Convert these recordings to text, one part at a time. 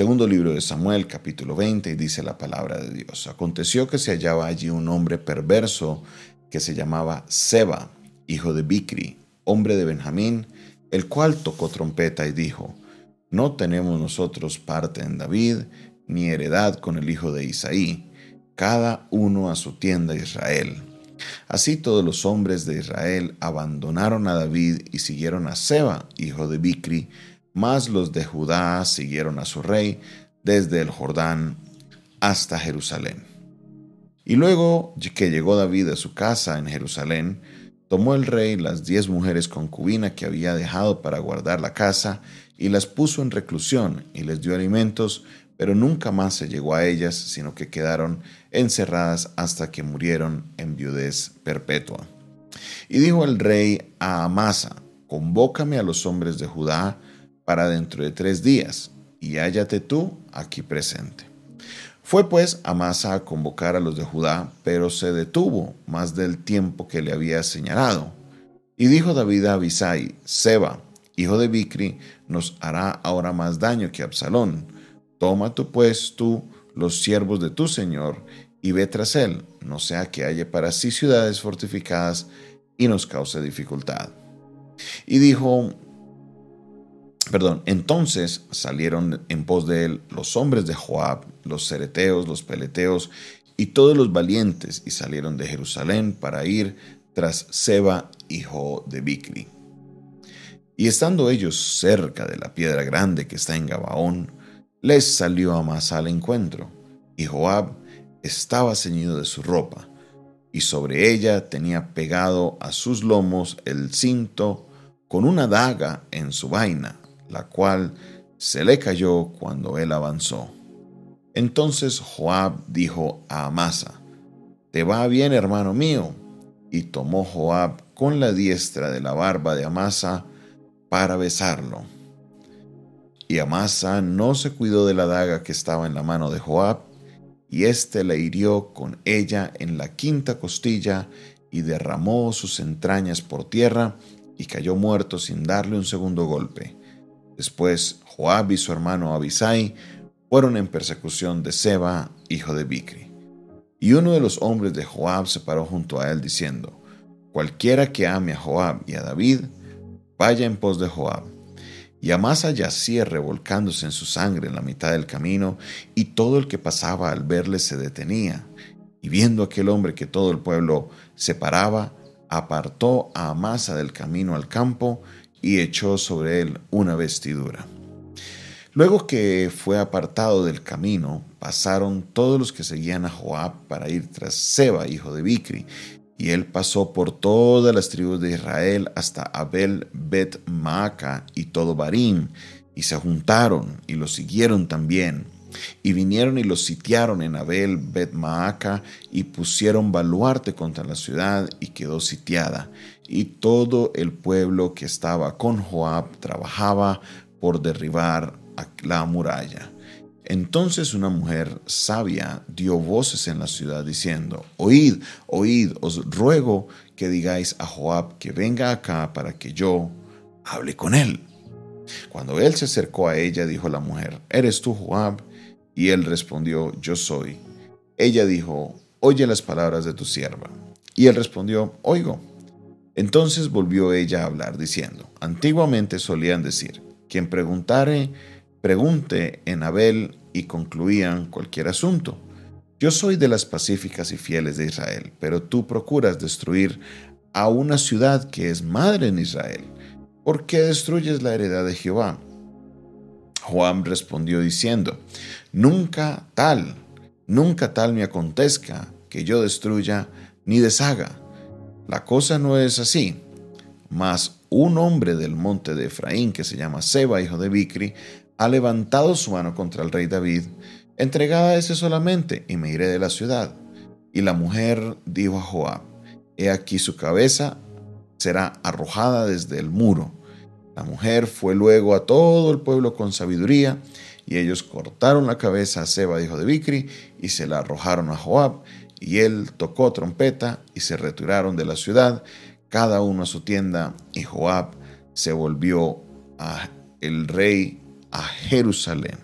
Segundo libro de Samuel, capítulo 20, y dice la palabra de Dios. Aconteció que se hallaba allí un hombre perverso que se llamaba Seba, hijo de Bicri, hombre de Benjamín, el cual tocó trompeta y dijo, No tenemos nosotros parte en David, ni heredad con el hijo de Isaí, cada uno a su tienda Israel. Así todos los hombres de Israel abandonaron a David y siguieron a Seba, hijo de Bicri, mas los de Judá siguieron a su rey desde el Jordán hasta Jerusalén. Y luego que llegó David a su casa en Jerusalén, tomó el rey las diez mujeres concubinas que había dejado para guardar la casa y las puso en reclusión y les dio alimentos, pero nunca más se llegó a ellas, sino que quedaron encerradas hasta que murieron en viudez perpetua. Y dijo el rey a Amasa, convócame a los hombres de Judá para dentro de tres días, y hállate tú aquí presente. Fue pues Amasa a convocar a los de Judá, pero se detuvo más del tiempo que le había señalado. Y dijo David a Abisai, Seba, hijo de Bicri, nos hará ahora más daño que Absalón. Toma tú pues tú los siervos de tu señor y ve tras él, no sea que haya para sí ciudades fortificadas y nos cause dificultad. Y dijo, perdón, entonces salieron en pos de él los hombres de Joab, los cereteos, los peleteos y todos los valientes, y salieron de Jerusalén para ir tras Seba, hijo de Bicri. Y estando ellos cerca de la piedra grande que está en Gabaón, les salió Amasa al encuentro, y Joab estaba ceñido de su ropa, y sobre ella tenía pegado a sus lomos el cinto con una daga en su vaina, la cual se le cayó cuando él avanzó. Entonces Joab dijo a Amasa, ¿te va bien, hermano mío? Y tomó Joab con la diestra de la barba de Amasa para besarlo. Y Amasa no se cuidó de la daga que estaba en la mano de Joab, y éste le hirió con ella en la quinta costilla y derramó sus entrañas por tierra y cayó muerto sin darle un segundo golpe. Después Joab y su hermano Abisai fueron en persecución de Seba, hijo de Bicri. Y uno de los hombres de Joab se paró junto a él diciendo, Cualquiera que ame a Joab y a David, vaya en pos de Joab. Y Amasa yacía revolcándose en su sangre en la mitad del camino, y todo el que pasaba al verle se detenía. Y viendo aquel hombre que todo el pueblo separaba, apartó a Amasa del camino al campo y echó sobre él una vestidura. Luego que fue apartado del camino, pasaron todos los que seguían a Joab para ir tras Seba, hijo de Bicri, y él pasó por todas las tribus de Israel hasta Abel Bet Maaca y todo Barim, y se juntaron y lo siguieron también. Y vinieron y los sitiaron en Abel Bet Maaca y pusieron baluarte contra la ciudad y quedó sitiada. Y todo el pueblo que estaba con Joab trabajaba por derribar la muralla. Entonces una mujer sabia dio voces en la ciudad diciendo, Oíd, oíd, os ruego que digáis a Joab que venga acá para que yo hable con él. Cuando él se acercó a ella, dijo la mujer, ¿eres tú Joab? Y él respondió, yo soy. Ella dijo, oye las palabras de tu sierva. Y él respondió, oigo. Entonces volvió ella a hablar, diciendo, antiguamente solían decir, quien preguntare, pregunte en Abel y concluían cualquier asunto. Yo soy de las pacíficas y fieles de Israel, pero tú procuras destruir a una ciudad que es madre en Israel. ¿Por qué destruyes la heredad de Jehová? Juan respondió diciendo, Nunca tal, nunca tal me acontezca que yo destruya ni deshaga. La cosa no es así. Mas un hombre del monte de Efraín, que se llama Seba, hijo de Bicri, ha levantado su mano contra el rey David, entregada a ese solamente, y me iré de la ciudad. Y la mujer dijo a Joab, He aquí su cabeza será arrojada desde el muro. La mujer fue luego a todo el pueblo con sabiduría, y ellos cortaron la cabeza a Seba, hijo de Bicri, y se la arrojaron a Joab, y él tocó trompeta, y se retiraron de la ciudad, cada uno a su tienda, y Joab se volvió a el rey a Jerusalén.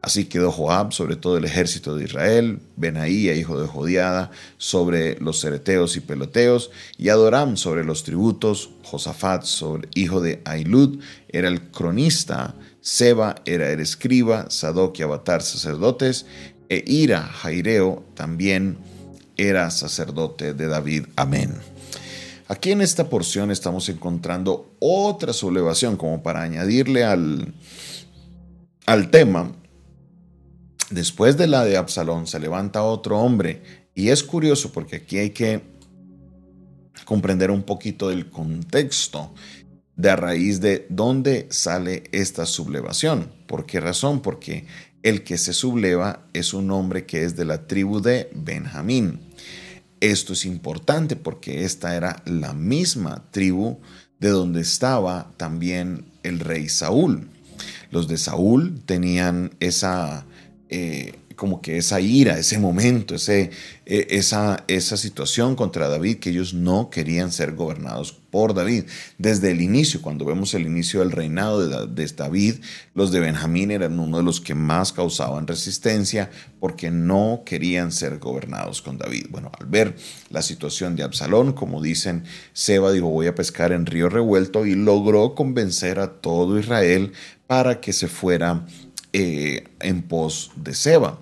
Así quedó Joab sobre todo el ejército de Israel, Benaía, hijo de Jodiada, sobre los cereteos y peloteos, y Adoram sobre los tributos, Josafat, sobre, hijo de Ailud, era el cronista, Seba era el escriba, Sadoc y Abatar sacerdotes, e Ira, Jaireo, también era sacerdote de David. Amén. Aquí en esta porción estamos encontrando otra sublevación, como para añadirle al, al tema Después de la de Absalón se levanta otro hombre y es curioso porque aquí hay que comprender un poquito del contexto de raíz de dónde sale esta sublevación. ¿Por qué razón? Porque el que se subleva es un hombre que es de la tribu de Benjamín. Esto es importante porque esta era la misma tribu de donde estaba también el rey Saúl. Los de Saúl tenían esa eh, como que esa ira, ese momento, ese, e, esa, esa situación contra David, que ellos no querían ser gobernados por David. Desde el inicio, cuando vemos el inicio del reinado de, David, los de Benjamín eran uno de los que más causaban resistencia porque no querían ser gobernados con David. Bueno, al ver la situación de Absalón, como dicen, Seba dijo, voy a pescar en río revuelto y logró convencer a todo Israel para que se fuera eh, en pos de Seba.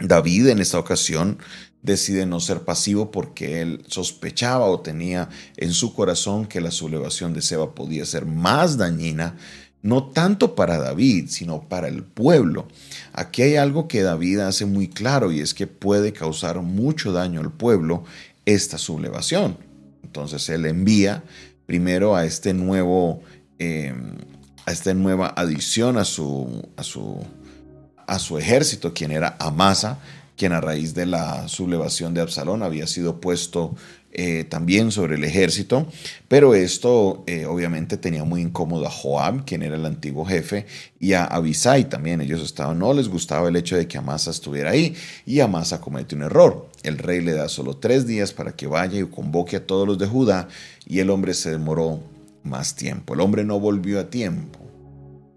David en esta ocasión decide no ser pasivo porque él sospechaba o tenía en su corazón que la sublevación de Seba podía ser más dañina, no tanto para David, sino para el pueblo. Aquí hay algo que David hace muy claro y es que puede causar mucho daño al pueblo esta sublevación. Entonces él envía primero a este nuevo eh, a esta nueva adición a su, a su, a su ejército, quien era Amasa, quien a raíz de la sublevación de Absalón había sido puesto eh, también sobre el ejército, pero esto eh, obviamente tenía muy incómodo a Joab, quien era el antiguo jefe, y a Abisai también. Ellos estaban, no les gustaba el hecho de que Amasa estuviera ahí, y Amasa comete un error. El rey le da solo tres días para que vaya y convoque a todos los de Judá, y el hombre se demoró más tiempo. El hombre no volvió a tiempo.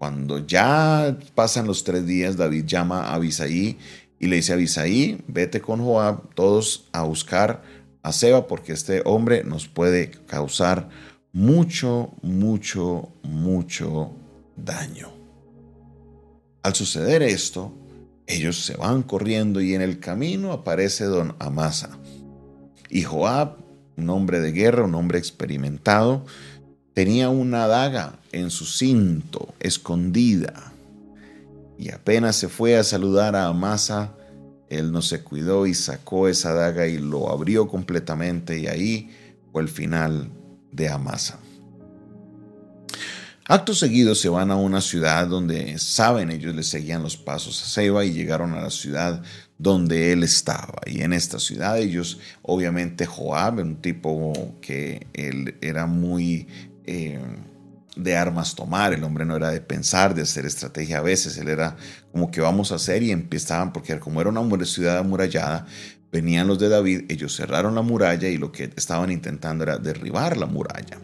Cuando ya pasan los tres días, David llama a Abisaí y le dice a vete con Joab todos a buscar a Seba porque este hombre nos puede causar mucho, mucho, mucho daño. Al suceder esto, ellos se van corriendo y en el camino aparece don Amasa. Y Joab, un hombre de guerra, un hombre experimentado, Tenía una daga en su cinto, escondida. Y apenas se fue a saludar a Amasa, él no se cuidó y sacó esa daga y lo abrió completamente y ahí fue el final de Amasa. Acto seguido se van a una ciudad donde saben ellos le seguían los pasos a Seba y llegaron a la ciudad donde él estaba. Y en esta ciudad ellos, obviamente Joab, un tipo que él era muy eh, de armas tomar, el hombre no era de pensar, de hacer estrategia a veces, él era como que vamos a hacer y empezaban, porque como era una ciudad amurallada, venían los de David, ellos cerraron la muralla y lo que estaban intentando era derribar la muralla.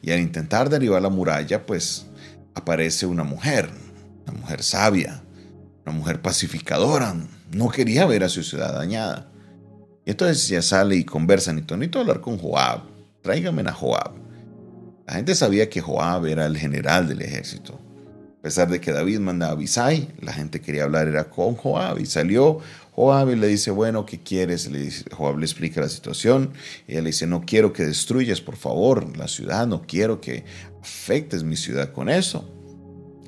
Y al intentar derribar la muralla, pues aparece una mujer, una mujer sabia, una mujer pacificadora, no quería ver a su ciudad dañada. Y entonces ya sale y conversan y Tonito hablar con Joab, tráigame a Joab. La gente sabía que Joab era el general del ejército. A pesar de que David manda a Abisai, la gente quería hablar era con Joab y salió Joab y le dice, bueno, ¿qué quieres? Le dice, Joab le explica la situación y él le dice, no quiero que destruyas, por favor, la ciudad, no quiero que afectes mi ciudad con eso.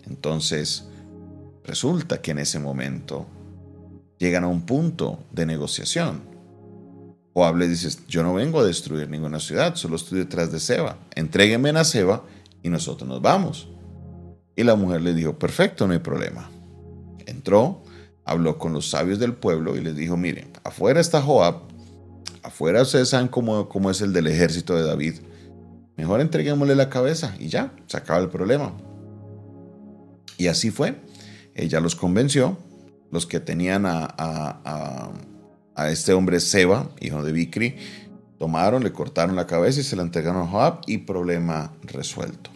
Entonces, resulta que en ese momento llegan a un punto de negociación. Joab le dice, yo no vengo a destruir ninguna ciudad, solo estoy detrás de Seba. Entrégueme a Seba y nosotros nos vamos. Y la mujer le dijo, perfecto, no hay problema. Entró, habló con los sabios del pueblo y les dijo, miren, afuera está Joab, afuera ustedes saben cómo, cómo es el del ejército de David. Mejor entreguémosle la cabeza y ya, se acaba el problema. Y así fue. Ella los convenció, los que tenían a a este hombre Seba, hijo de Bicri, tomaron, le cortaron la cabeza y se la entregaron a Joab y problema resuelto.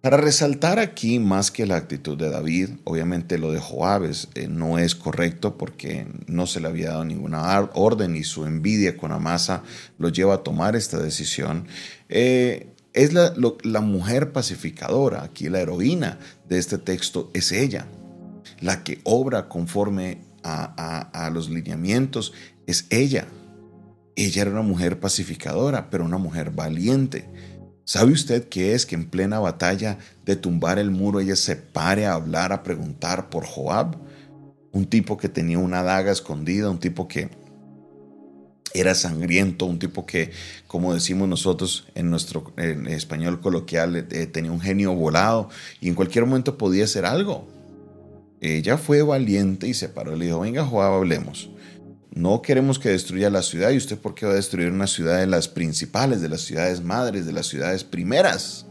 Para resaltar aquí más que la actitud de David, obviamente lo de Joab eh, no es correcto porque no se le había dado ninguna orden y su envidia con Amasa lo lleva a tomar esta decisión. Eh, es la mujer pacificadora, aquí la heroína de este texto es ella, la que obra conforme a, los lineamientos, es ella. Ella era una mujer pacificadora, pero una mujer valiente. ¿Sabe usted qué es que en plena batalla de tumbar el muro ella se pare a hablar, a preguntar por Joab? Un tipo que tenía una daga escondida, un tipo que era sangriento, un tipo que, como decimos nosotros en nuestro español coloquial, eh, tenía un genio volado y en cualquier momento podía hacer algo. Ella fue valiente y se paró y le dijo, venga Joab, hablemos. No queremos que destruya la ciudad. ¿Y usted por qué va a destruir una ciudad de las principales, de las ciudades madres, de las ciudades primeras?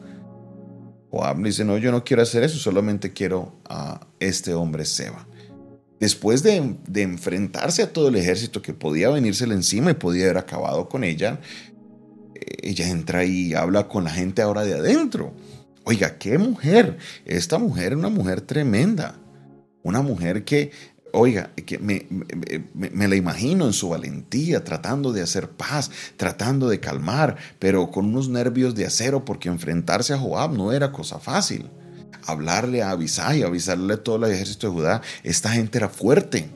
Joab dice, no, yo no quiero hacer eso, solamente quiero a este hombre Seba. Después de, de enfrentarse a todo el ejército que podía venírsele encima y podía haber acabado con ella, eh, ella entra y habla con la gente ahora de adentro. Oiga, qué mujer. Esta mujer es una mujer tremenda. Una mujer que oiga, que me, me, la imagino en su valentía, tratando de hacer paz, tratando de calmar, pero con unos nervios de acero, porque enfrentarse a Joab no era cosa fácil. Hablarle a Abisai, avisarle a todo el ejército de Judá, esta gente era fuerte.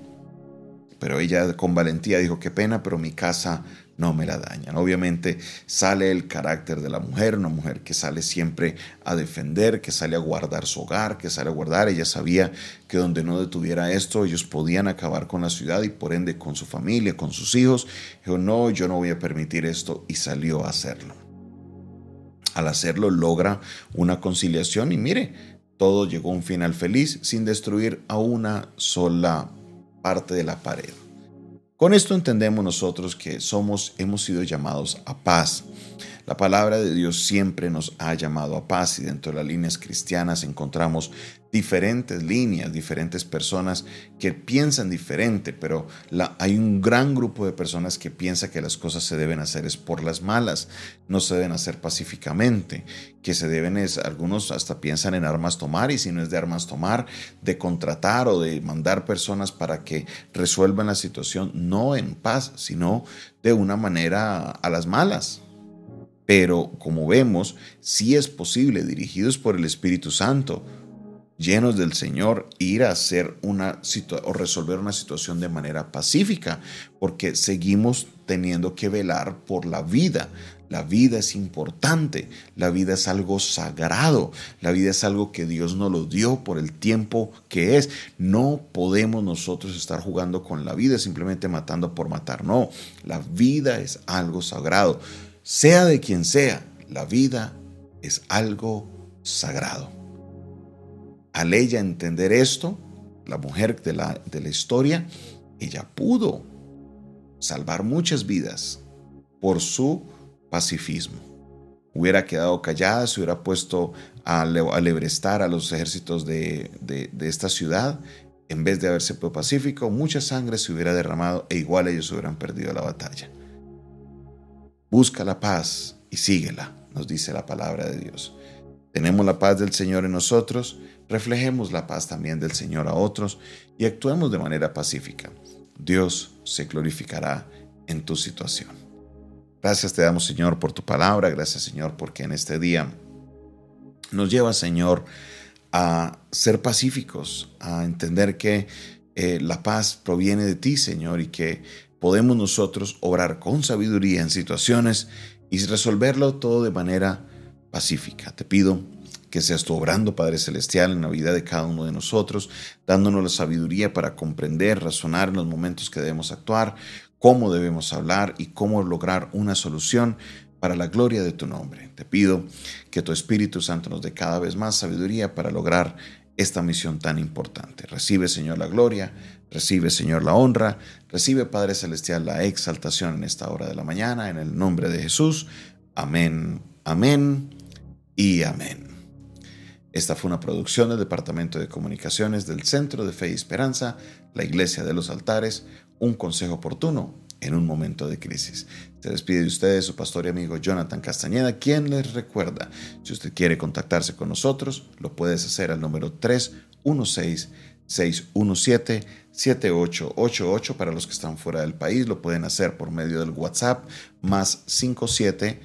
Pero ella con valentía dijo, qué pena, pero mi casa no me la dañan. Obviamente sale el carácter de la mujer, una mujer que sale siempre a defender, que sale a guardar su hogar, que sale a guardar. Ella sabía que donde no detuviera esto, ellos podían acabar con la ciudad y por ende con su familia, con sus hijos. Dijo, no, yo no voy a permitir esto y salió a hacerlo. Al hacerlo logra una conciliación y mire, todo llegó a un final feliz sin destruir a una sola parte de la pared. Con esto entendemos nosotros que somos, hemos sido llamados a paz. La palabra de Dios siempre nos ha llamado a paz y dentro de las líneas cristianas encontramos diferentes líneas, diferentes personas que piensan diferente, pero hay un gran grupo de personas que piensa que las cosas se deben hacer es por las malas, no se deben hacer pacíficamente, que se deben es, algunos hasta piensan en armas tomar y si no es de armas tomar, de contratar o de mandar personas para que resuelvan la situación, no en paz, sino de una manera a las malas. Pero como vemos, sí es posible, dirigidos por el Espíritu Santo, llenos del Señor, ir a hacer una o resolver una situación de manera pacífica, porque seguimos teniendo que velar por la vida. La vida es importante, la vida es algo sagrado, la vida es algo que Dios nos lo dio por el tiempo que es. No podemos nosotros estar jugando con la vida simplemente matando por matar, no, la vida es algo sagrado. Sea de quien sea, la vida es algo sagrado. Al ella entender esto, la mujer de la, de la historia, ella pudo salvar muchas vidas por su pacifismo. Hubiera quedado callada, se hubiera puesto a, lebrestar a los ejércitos de, de esta ciudad, en vez de haberse puesto pacífico, mucha sangre se hubiera derramado e igual ellos hubieran perdido la batalla. Busca la paz y síguela, nos dice la palabra de Dios. Tenemos la paz del Señor en nosotros, reflejemos la paz también del Señor a otros y actuemos de manera pacífica. Dios se glorificará en tu situación. Gracias te damos Señor por tu palabra, gracias Señor porque en este día nos lleva Señor a ser pacíficos, a entender que eh, la paz proviene de ti Señor y que podemos nosotros obrar con sabiduría en situaciones y resolverlo todo de manera pacífica. Te pido que seas tú obrando, Padre Celestial, en la vida de cada uno de nosotros, dándonos la sabiduría para comprender, razonar en los momentos que debemos actuar, cómo debemos hablar y cómo lograr una solución para la gloria de tu nombre. Te pido que tu Espíritu Santo nos dé cada vez más sabiduría para lograr esta misión tan importante. Recibe, Señor, la gloria, recibe, Señor, la honra, recibe, Padre Celestial, la exaltación en esta hora de la mañana, en el nombre de Jesús. Amén, amén y amén. Esta fue una producción del Departamento de Comunicaciones del Centro de Fe y Esperanza, la Iglesia de los Altares, un consejo oportuno en un momento de crisis. Se despide de ustedes su pastor y amigo Jonathan Castañeda, quien les recuerda, si usted quiere contactarse con nosotros, lo puedes hacer al número 316-617-7888. Para los que están fuera del país, lo pueden hacer por medio del WhatsApp más 57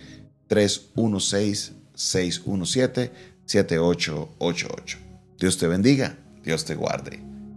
316 617 7888. Dios te bendiga, Dios te guarde.